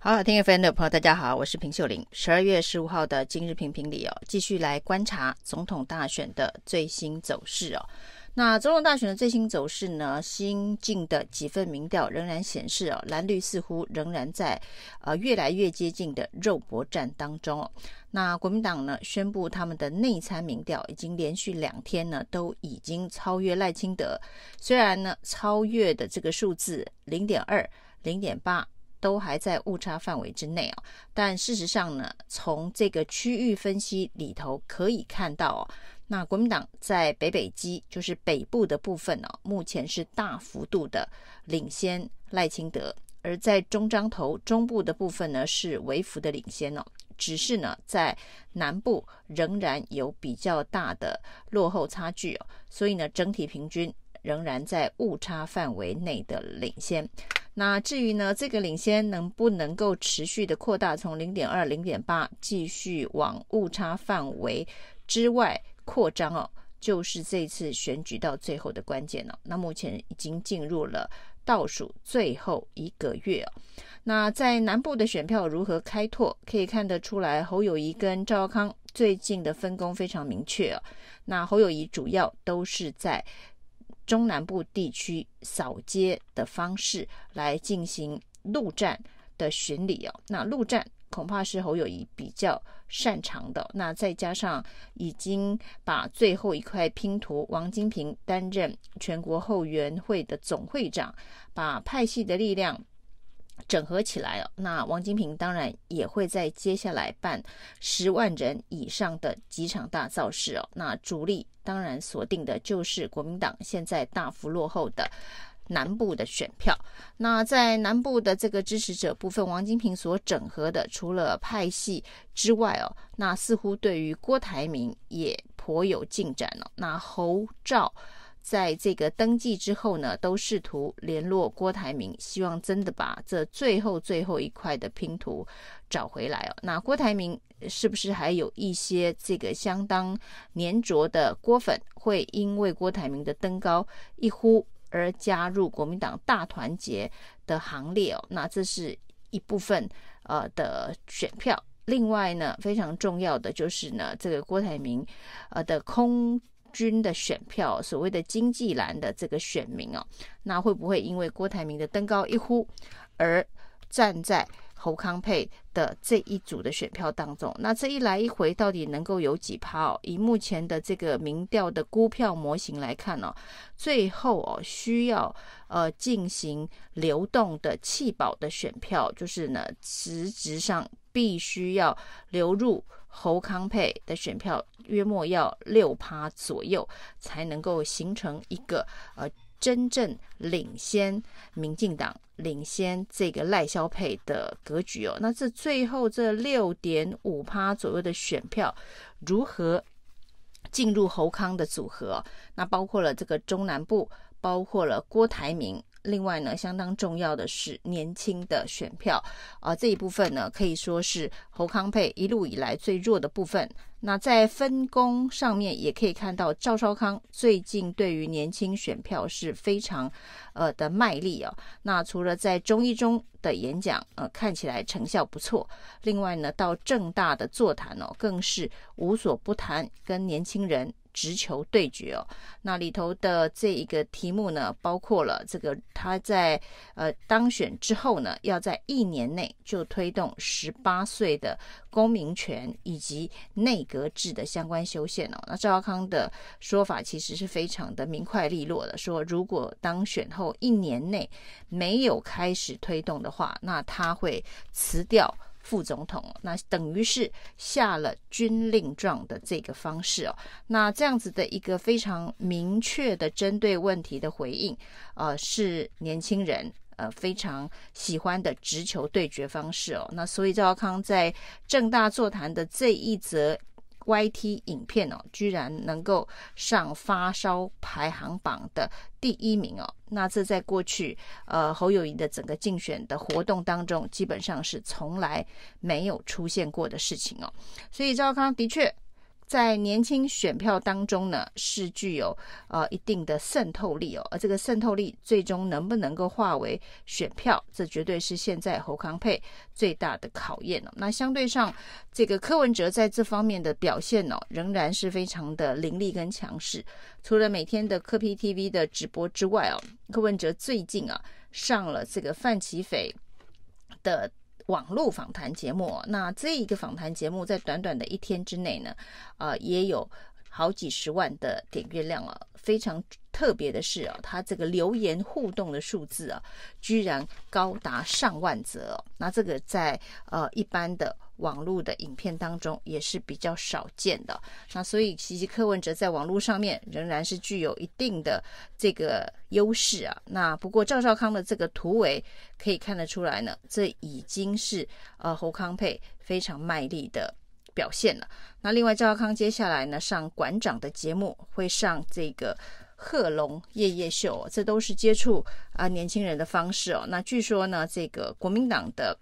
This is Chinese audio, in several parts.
好，听 FM 的朋友，大家好，我是平秀玲。十二月十五号的今日评评里哦，继续来观察总统大选的最新走势哦。那总统大选的最新走势呢？新进的几份民调仍然显示哦，蓝绿似乎仍然在呃越来越接近的肉搏战当中哦。那国民党呢宣布他们的内参民调已经连续两天呢都已经超越赖清德，虽然呢超越的这个数字零点二、零点八。都还在误差范围之内哦，但事实上呢，从这个区域分析里头可以看到哦，那国民党在北北基，就是北部的部分哦，目前是大幅度的领先赖清德，而在中彰投中部的部分呢，是微幅的领先哦，只是呢，在南部仍然有比较大的落后差距哦，所以呢，整体平均仍然在误差范围内的领先。那至于呢，这个领先能不能够持续的扩大，从零点二、零点八继续往误差范围之外扩张哦，就是这次选举到最后的关键了。那目前已经进入了倒数最后一个月哦。那在南部的选票如何开拓，可以看得出来，侯友谊跟赵康最近的分工非常明确哦。那侯友谊主要都是在。中南部地区扫街的方式来进行陆战的巡礼哦，那陆战恐怕是侯友谊比较擅长的。那再加上已经把最后一块拼图，王金平担任全国后援会的总会长，把派系的力量整合起来哦。那王金平当然也会在接下来办十万人以上的几场大造势哦。那主力。当然，锁定的就是国民党现在大幅落后的南部的选票。那在南部的这个支持者部分，王金平所整合的，除了派系之外哦，那似乎对于郭台铭也颇有进展了哦。那侯兆在这个登记之后呢，都试图联络郭台铭，希望真的把这最后最后一块的拼图找回来哦。那郭台铭。是不是还有一些这个相当黏着的郭粉，会因为郭台铭的登高一呼而加入国民党大团结的行列哦？那这是一部分呃的选票。另外呢，非常重要的就是呢，这个郭台铭呃的空军的选票，所谓的经济蓝的这个选民哦，那会不会因为郭台铭的登高一呼而站在？侯康配的这一组的选票当中，那这一来一回到底能够有几趴哦？以目前的这个民调的估票模型来看呢、哦，最后哦需要呃进行流动的弃保的选票，就是呢实质上必须要流入侯康配的选票，约莫要六趴左右，才能够形成一个呃。真正领先民进党、领先这个赖萧配的格局哦，那这最后这六点五趴左右的选票如何进入侯康的组合？那包括了这个中南部，包括了郭台铭。另外呢，相当重要的是年轻的选票啊，这一部分呢可以说是侯康配一路以来最弱的部分。那在分工上面也可以看到，赵少康最近对于年轻选票是非常呃的卖力哦。那除了在中一中的演讲呃看起来成效不错，另外呢到政大的座谈哦更是无所不谈，跟年轻人。直球对决哦，那里头的这一个题目呢，包括了这个他在呃当选之后呢，要在一年内就推动十八岁的公民权以及内阁制的相关修宪哦。那赵少康的说法其实是非常的明快利落的，说如果当选后一年内没有开始推动的话，那他会辞掉。副总统，那等于是下了军令状的这个方式哦。那这样子的一个非常明确的针对问题的回应，呃，是年轻人呃非常喜欢的直球对决方式哦。那所以赵康在正大座谈的这一则。YT 影片哦，居然能够上发烧排行榜的第一名哦，那这在过去呃侯友谊的整个竞选的活动当中，基本上是从来没有出现过的事情哦。所以赵康的确在年轻选票当中呢，是具有呃一定的渗透力哦，而这个渗透力最终能不能够化为选票，这绝对是现在侯康配最大的考验哦。那相对上，这个柯文哲在这方面的表现呢，仍然是非常的凌厉跟强势。除了每天的柯 P TV 的直播之外哦，柯文哲最近啊上了这个范琪斐的。网络访谈节目，那这一个访谈节目在短短的一天之内呢，啊，也有好几十万的点阅量了。非常特别的是啊，它这个留言互动的数字啊，居然高达上万则。那这个在呃一般的。网络的影片当中也是比较少见的，那所以其实柯文哲在网络上面仍然是具有一定的这个优势啊。那不过赵少康的这个突围可以看得出来呢，这已经是呃侯康配非常卖力的表现了。那另外赵少康接下来呢上馆长的节目，会上这个贺龙夜夜秀，这都是接触啊年轻人的方式哦。那据说呢，这个国民党的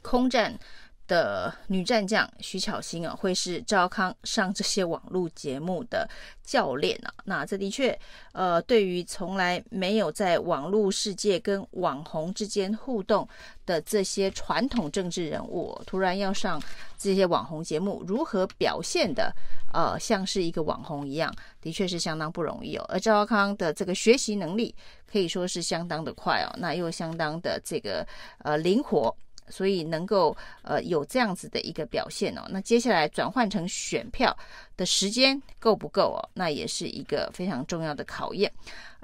空战。的女战将徐巧芯啊，会是赵康上这些网络节目的教练啊。那这的确，呃，对于从来没有在网络世界跟网红之间互动的这些传统政治人物，突然要上这些网红节目，如何表现的呃像是一个网红一样，的确是相当不容易哦。而赵康的这个学习能力可以说是相当的快哦，那又相当的这个呃灵活。所以能够呃有这样子的一个表现哦，那接下来转换成选票的时间够不够哦？那也是一个非常重要的考验。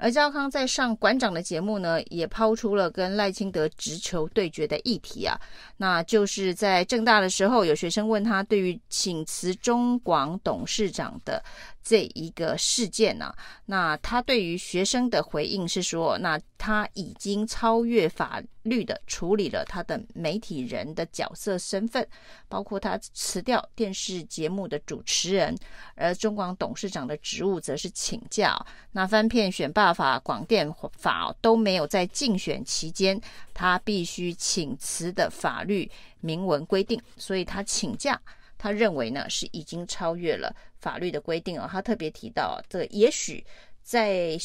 而赵康在上馆长的节目呢，也抛出了跟赖清德直球对决的议题啊，那就是在政大的时候，有学生问他对于请辞中广董事长的这一个事件呢、啊，那他对于学生的回应是说，那他已经超越法律的处理了他的媒体人的角色身份，包括他辞掉电视节目的主持人，而中广董事长的职务则是请假，那翻片选罢。法广电法都没有在竞选期间他必须请辞的法律明文规定，所以他请假，他认为呢是已经超越了法律的规定哦。他特别提到，这也许在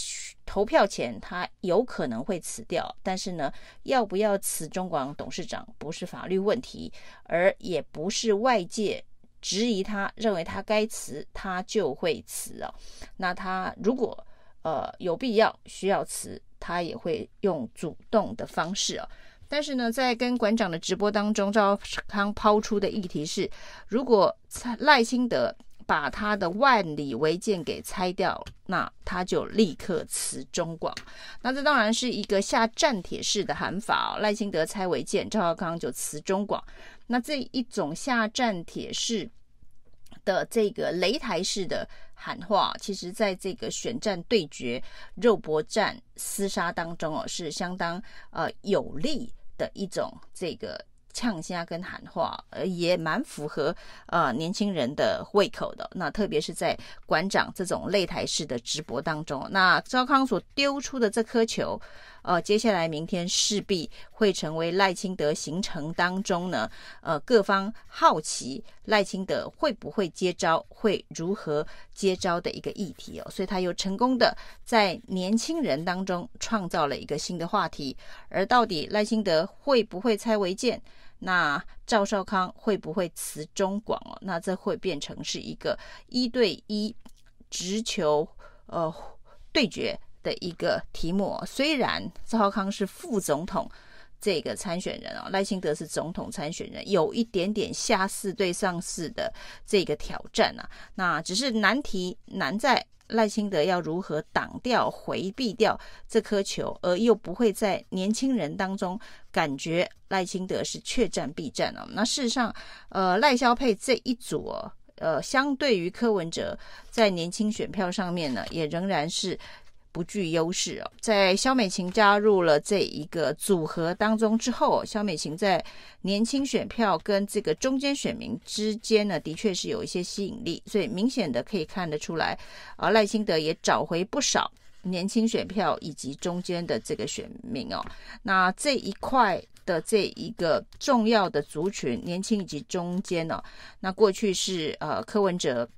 投票前他有可能会辞掉，但是呢，要不要辞中广董事长不是法律问题，而也不是外界质疑他认为他该辞，他就会辞哦。那他如果呃，有必要需要辞，他也会用主动的方式啊。但是呢，在跟馆长的直播当中，赵康抛出的议题是：如果赖清德把他的万里违建给拆掉，那他就立刻辞中广。那这当然是一个下战帖式的喊法哦。赖清德拆违建，赵康就辞中广。那这一种下战帖式的这个擂台式的。喊话，其实在这个选战对决、肉搏战、厮杀当中哦，是相当呃有利的一种这个呛虾跟喊话，呃，也蛮符合呃年轻人的胃口的。那特别是在馆长这种擂台式的直播当中，那赵康所丢出的这颗球。呃，接下来明天势必会成为赖清德行程当中呢，呃，各方好奇赖清德会不会接招，会如何接招的一个议题哦。所以他又成功的在年轻人当中创造了一个新的话题。而到底赖清德会不会拆违建？那赵少康会不会辞中广哦？那这会变成是一个一对一直球呃对决。的一个题目，虽然赵少康是副总统这个参选人啊，赖清德是总统参选人，有一点点下四对上四的这个挑战啊。那只是难题难在赖清德要如何挡掉、回避掉这颗球，而又不会在年轻人当中感觉赖清德是确战必战啊。那事实上，呃，赖萧配这一组，呃，相对于柯文哲在年轻选票上面呢，也仍然是。不具优势哦，在萧美琴加入了这一个组合当中之后，萧美琴在年轻选票跟这个中间选民之间呢，的确是有一些吸引力，所以明显的可以看得出来，啊，赖清德也找回不少年轻选票以及中间的这个选民哦。那这一块的这一个重要的族群，年轻以及中间呢，那过去是呃柯文哲。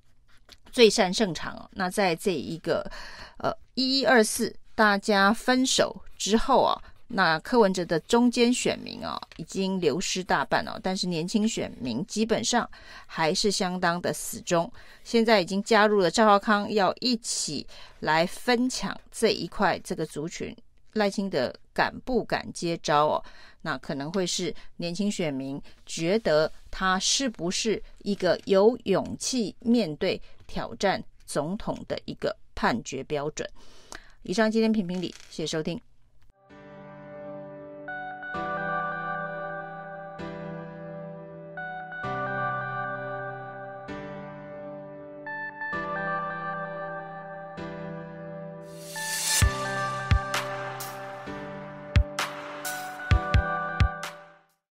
最善胜场哦。那在这一个呃一一二四大家分手之后啊。那柯文哲的中间选民啊，已经流失大半哦，但是年轻选民基本上还是相当的死忠。现在已经加入了赵少康，要一起来分抢这一块这个族群。赖清德敢不敢接招哦？那可能会是年轻选民觉得他是不是一个有勇气面对挑战总统的一个判决标准。以上今天评评理，谢谢收听。